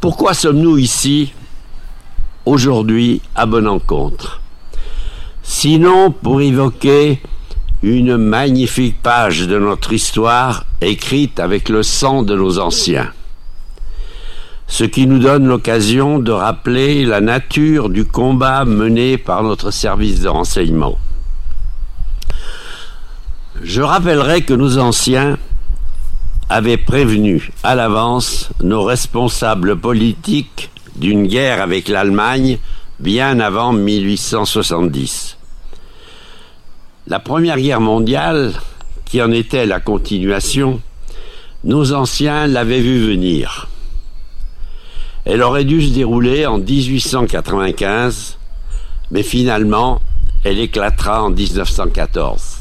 Pourquoi sommes-nous ici aujourd'hui à bonne encontre Sinon pour évoquer une magnifique page de notre histoire écrite avec le sang de nos anciens. Ce qui nous donne l'occasion de rappeler la nature du combat mené par notre service de renseignement. Je rappellerai que nos anciens avaient prévenu à l'avance nos responsables politiques d'une guerre avec l'Allemagne bien avant 1870. La Première Guerre mondiale, qui en était la continuation, nos anciens l'avaient vu venir. Elle aurait dû se dérouler en 1895, mais finalement, elle éclatera en 1914.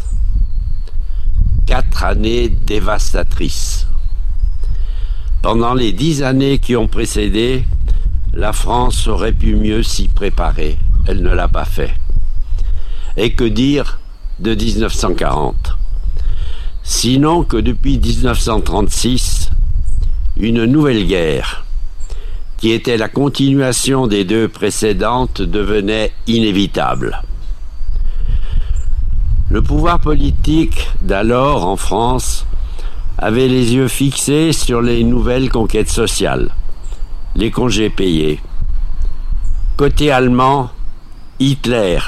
Quatre années dévastatrices. Pendant les dix années qui ont précédé, la France aurait pu mieux s'y préparer. Elle ne l'a pas fait. Et que dire de 1940. Sinon que depuis 1936, une nouvelle guerre, qui était la continuation des deux précédentes, devenait inévitable. Le pouvoir politique d'alors en France avait les yeux fixés sur les nouvelles conquêtes sociales, les congés payés. Côté allemand, Hitler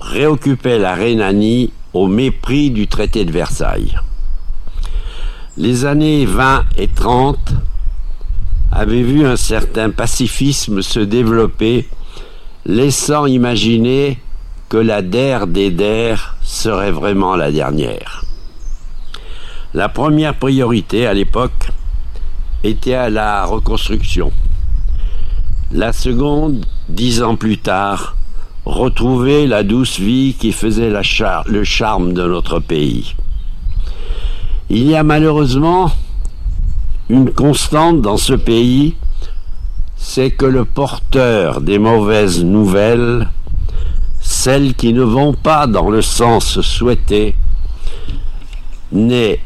réoccupait la Rhénanie au mépris du traité de Versailles. Les années 20 et 30 avaient vu un certain pacifisme se développer, laissant imaginer que la der des der serait vraiment la dernière. La première priorité à l'époque était à la reconstruction. La seconde, dix ans plus tard, retrouver la douce vie qui faisait le charme de notre pays. Il y a malheureusement une constante dans ce pays, c'est que le porteur des mauvaises nouvelles, celles qui ne vont pas dans le sens souhaité, n'est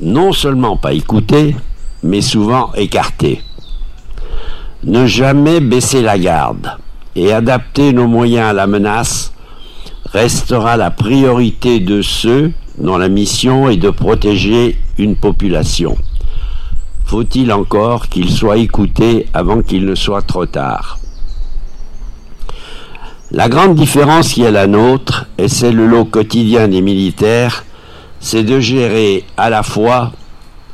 non seulement pas écouté, mais souvent écarté. Ne jamais baisser la garde et adapter nos moyens à la menace restera la priorité de ceux dont la mission est de protéger une population. Faut-il encore qu'il soit écouté avant qu'il ne soit trop tard? La grande différence qui est la nôtre, et c'est le lot quotidien des militaires, c'est de gérer à la fois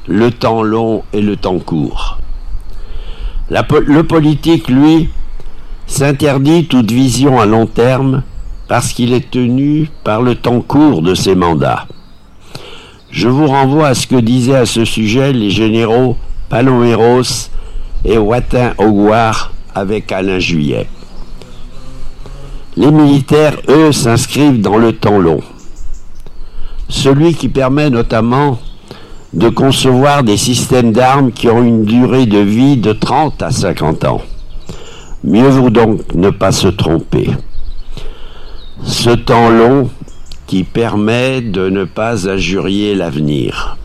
le temps long et le temps court. le politique, lui, s'interdit toute vision à long terme parce qu'il est tenu par le temps court de ses mandats. Je vous renvoie à ce que disaient à ce sujet les généraux Paloméros et Watin Auguard avec Alain Juillet. Les militaires, eux, s'inscrivent dans le temps long. Celui qui permet notamment de concevoir des systèmes d'armes qui ont une durée de vie de 30 à 50 ans. Mieux vaut donc ne pas se tromper. Ce temps long qui permet de ne pas injurier l'avenir.